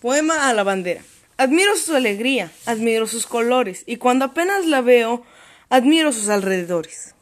Poema a la bandera. Admiro su alegría, admiro sus colores, y cuando apenas la veo, admiro sus alrededores.